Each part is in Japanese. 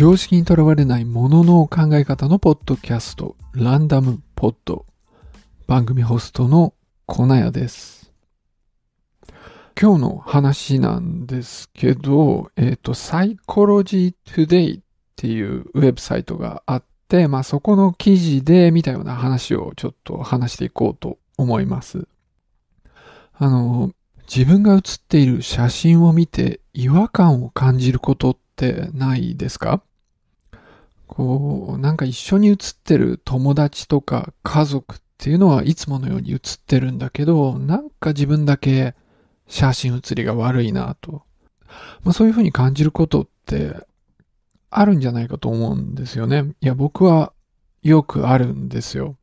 常識にとらわれないものの考え方のポッドキャスト、ランダムポッド。番組ホストの粉屋です。今日の話なんですけど、えっ、ー、と、Psychology Today っていうウェブサイトがあって、まあそこの記事で見たような話をちょっと話していこうと思います。あの、自分が写っている写真を見て違和感を感じることってないですか？こう、なんか一緒に写ってる友達とか家族っていうのはいつものように写ってるんだけど、なんか自分だけ写真写りが悪いなと。まあそういうふうに感じることってあるんじゃないかと思うんですよね。いや、僕はよくあるんですよ。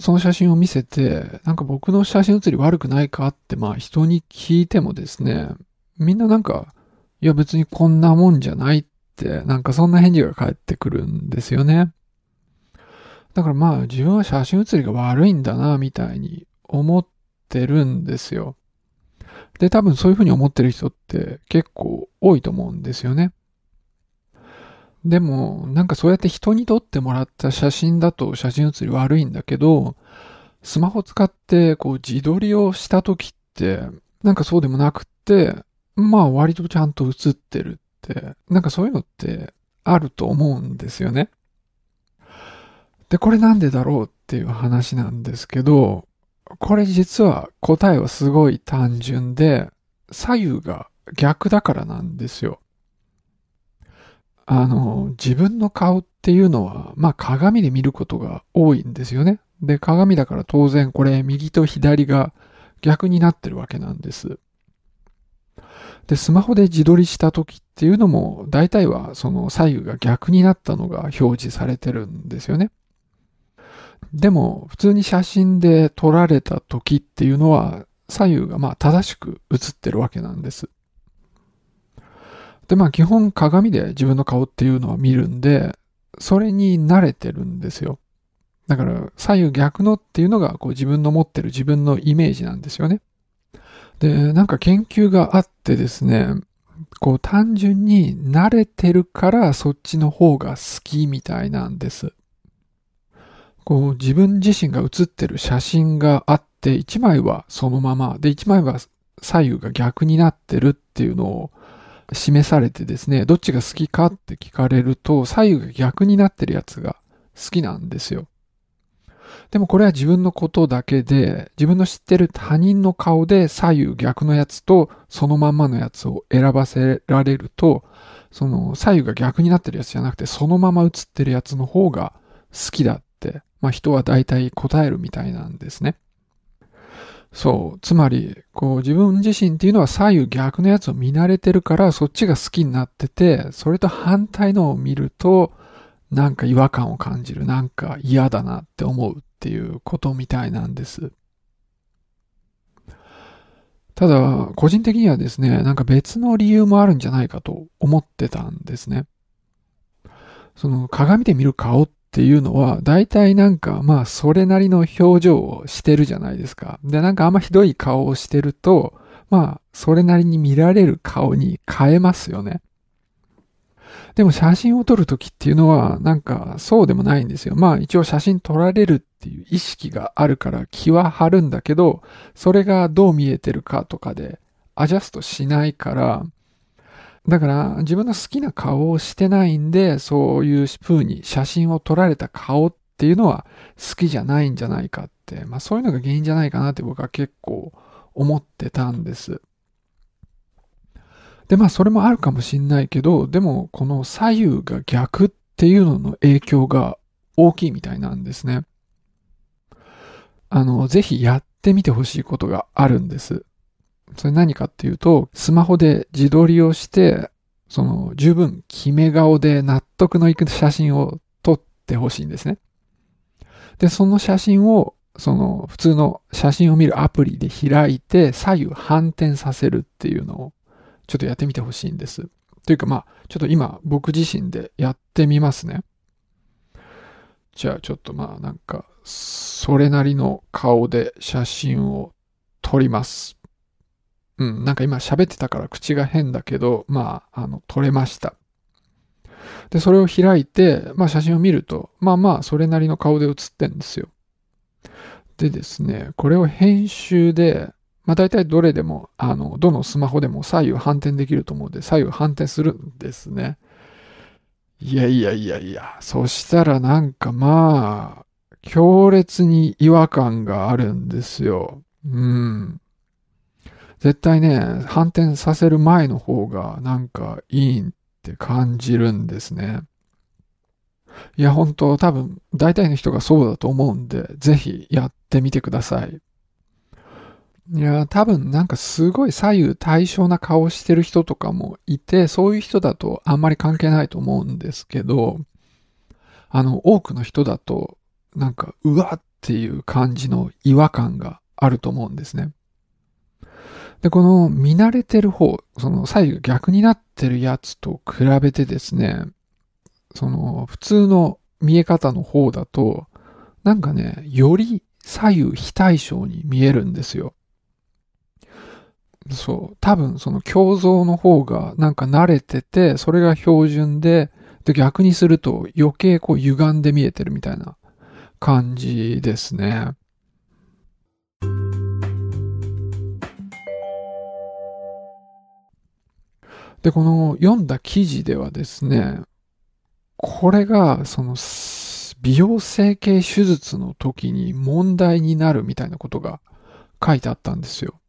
その写真を見せて、なんか僕の写真写り悪くないかって、まあ人に聞いてもですね、みんななんか、いや別にこんなもんじゃないっ、なんかそんな返事が返ってくるんですよね。だからまあ自分は写真写りが悪いんだな、みたいに思ってるんですよ。で、多分そういうふうに思ってる人って結構多いと思うんですよね。でも、なんかそうやって人に撮ってもらった写真だと写真写り悪いんだけど、スマホ使ってこう自撮りをした時って、なんかそうでもなくって、まあ割とちゃんと写ってる、なんかそういうのってあると思うんですよね。で、これなんでだろうっていう話なんですけど、これ実は答えはすごい単純で、左右が逆だからなんですよ。あの、自分の顔っていうのは、まあ鏡で見ることが多いんですよね。で、鏡だから当然これ右と左が逆になってるわけなんです。で、スマホで自撮りした時っていうのも、大体はその左右が逆になったのが表示されてるんですよね。でも、普通に写真で撮られた時っていうのは、左右がまあ正しく写ってるわけなんです。で、まあ基本鏡で自分の顔っていうのは見るんで、それに慣れてるんですよ。だから左右逆のっていうのがこう自分の持ってる自分のイメージなんですよね。で、なんか研究があってですね、こう単純に慣れてるからそっちの方が好きみたいなんです。こう自分自身が写ってる写真があって、1枚はそのまま、で1枚は左右が逆になってるっていうのを示されてですね、どっちが好きかって聞かれると、左右が逆になってるやつが好きなんですよ。でもこれは自分のことだけで、自分の知ってる他人の顔で左右逆のやつとそのまんまのやつを選ばせられると、その左右が逆になってるやつじゃなくて、そのまま映ってるやつの方が好きだって、まあ人は大体答えるみたいなんですね。そう。つまり、こう自分自身っていうのは左右逆のやつを見慣れてるからそっちが好きになってて、それと反対のを見ると、なんか違和感を感じる。なんか嫌だなって思うっていうことみたいなんです。ただ、個人的にはですね、なんか別の理由もあるんじゃないかと思ってたんですね。その鏡で見る顔っていうのは、大体なんか、まあ、それなりの表情をしてるじゃないですか。で、なんかあんまひどい顔をしてると、まあ、それなりに見られる顔に変えますよね。でも写真を撮るときっていうのは、なんかそうでもないんですよ。まあ一応写真撮られるっていう意識があるから気は張るんだけど、それがどう見えてるかとかでアジャストしないから、だから自分の好きな顔をしてないんで、そういう風に写真を撮られた顔っていうのは好きじゃないんじゃないかって、まあそういうのが原因じゃないかなって僕は結構思ってたんです。で、まあそれもあるかもしんないけど、でもこの左右が逆っていうのの影響が大きいみたいなんですね。あの、ぜひやってみてほしいことがあるんです。それ何かっていうと、スマホで自撮りをして、その十分決め顔で納得のいく写真を撮ってほしいんですね。で、その写真を、その普通の写真を見るアプリで開いて左右反転させるっていうのをちょっとやってみてほしいんです。というかまあ、ちょっと今僕自身でやってみますね。じゃあちょっとまあなんか、それなりの顔で写真を撮ります。うん、なんか今喋ってたから口が変だけど、まあ、あの、取れました。で、それを開いて、まあ写真を見ると、まあまあそれなりの顔で写ってんですよ。でですね、これを編集で、まあ大体どれでも、あの、どのスマホでも左右反転できると思うんで、左右反転するんですね。いやいやいやいや、そしたらなんかまあ、強烈に違和感があるんですよ。うん。絶対ね、反転させる前の方がなんかいいって感じるんですね。いや、本当多分、大体の人がそうだと思うんで、ぜひやってみてください。いや、多分なんかすごい左右対称な顔してる人とかもいて、そういう人だとあんまり関係ないと思うんですけど、あの、多くの人だと、なんか、うわっていう感じの違和感があると思うんですね。で、この見慣れてる方、その左右逆になってるやつと比べてですね、その普通の見え方の方だと、なんかね、より左右非対称に見えるんですよ。そう。多分その胸像の方がなんか慣れてて、それが標準で、で逆にすると余計こう歪んで見えてるみたいな感じですね。で、この読んだ記事ではですね、これがその美容整形手術の時に問題になるみたいなことが書いてあったんですよ。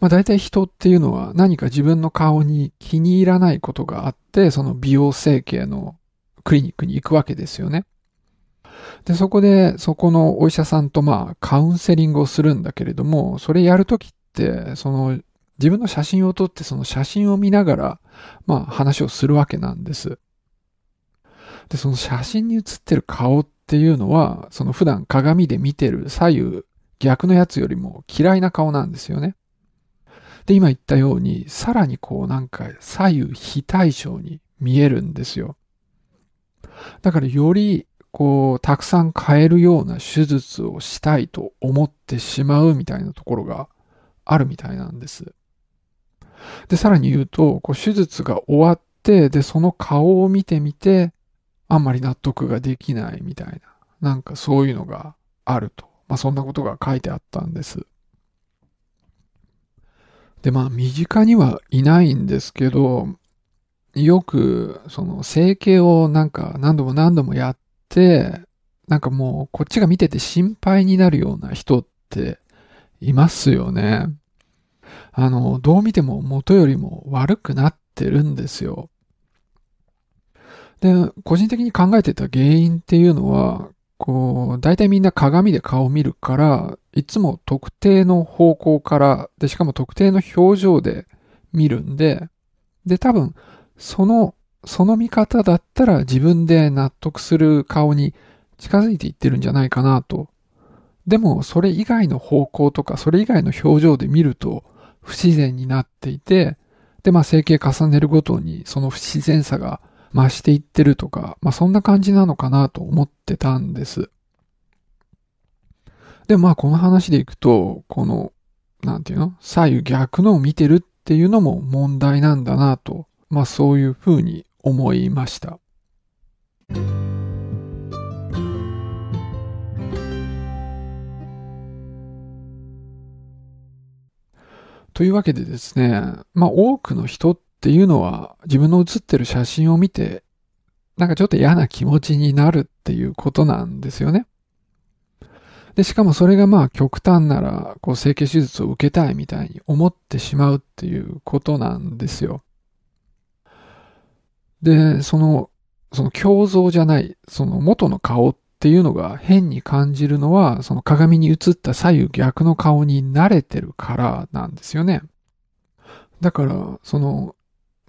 まあ大体人っていうのは何か自分の顔に気に入らないことがあって、その美容整形のクリニックに行くわけですよね。で、そこで、そこのお医者さんとまあカウンセリングをするんだけれども、それやるときって、その自分の写真を撮ってその写真を見ながら、まあ話をするわけなんです。で、その写真に写ってる顔っていうのは、その普段鏡で見てる左右逆のやつよりも嫌いな顔なんですよね。で、今言ったように、さらにこうなんか左右非対称に見えるんですよ。だからよりこう、たくさん変えるような手術をしたいと思ってしまうみたいなところがあるみたいなんです。で、さらに言うと、こう手術が終わって、で、その顔を見てみて、あんまり納得ができないみたいな、なんかそういうのがあると。まあそんなことが書いてあったんです。で、まあ身近にはいないんですけど、よく、その整形をなんか何度も何度もやって、なんかもうこっちが見てて心配になるような人っていますよね。あの、どう見ても元よりも悪くなってるんですよ。で、個人的に考えてた原因っていうのは、こう、大体みんな鏡で顔を見るから、いつも特定の方向から、で、しかも特定の表情で見るんで、で、多分、その、その見方だったら自分で納得する顔に近づいていってるんじゃないかなと。でも、それ以外の方向とか、それ以外の表情で見ると、不自然になっていて、で、まあ、整形重ねるごとに、その不自然さが増していってるとか、まあそんな感じなのかなと思ってたんです。で、まあこの話でいくと、この、なんていうの？左右逆のを見てるっていうのも問題なんだなと、まあそういうふうに思いました。というわけでですね、まあ多くの人っっていうのは自分の写ってる写真を見て、なんかちょっと嫌な気持ちになるっていうことなんですよね。で、しかもそれがまあ極端なら、こう整形手術を受けたいみたいに思ってしまうっていうことなんですよ。で、その、その胸像じゃない、その元の顔っていうのが変に感じるのは、その鏡に映った左右逆の顔に慣れてるからなんですよね。だから、その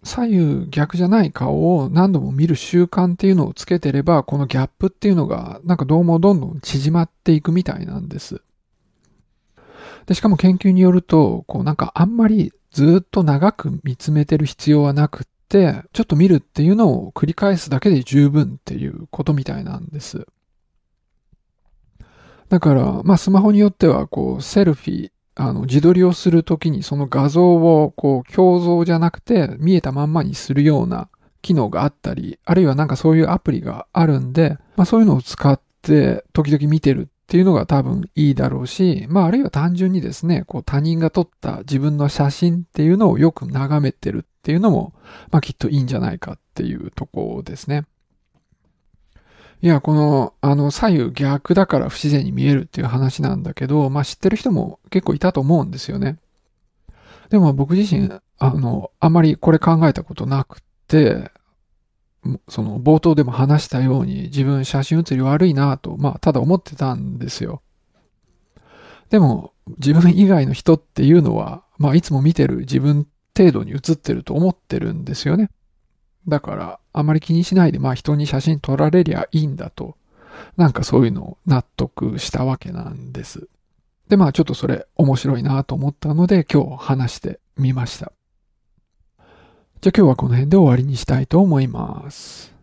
左右逆じゃない顔を何度も見る習慣っていうのをつけてれば、このギャップっていうのが、なんかどうもどんどん縮まっていくみたいなんです。で、しかも研究によると、こうなんかあんまりずっと長く見つめてる必要はなくって、ちょっと見るっていうのを繰り返すだけで十分っていうことみたいなんです。だから、まあスマホによっては、こう、セルフィー、あの、自撮りをするときにその画像をこう、鏡像じゃなくて見えたまんまにするような機能があったり、あるいはなんかそういうアプリがあるんで、まあそういうのを使って時々見てるっていうのが多分いいだろうし、まああるいは単純にですね、こう他人が撮った自分の写真っていうのをよく眺めてるっていうのも、まあきっといいんじゃないかっていうとこですね。いや、この、あの、左右逆だから不自然に見えるっていう話なんだけど、まあ知ってる人も結構いたと思うんですよね。でも僕自身、あの、あんまりこれ考えたことなくて、その冒頭でも話したように自分写真写り悪いなと、まあただ思ってたんですよ。でも自分以外の人っていうのは、まあいつも見てる自分程度に写ってると思ってるんですよね。だから、あまり気にしないで、まあ人に写真撮られりゃいいんだと、なんかそういうのを納得したわけなんです。で、まあちょっとそれ面白いなと思ったので今日話してみました。じゃあ今日はこの辺で終わりにしたいと思います。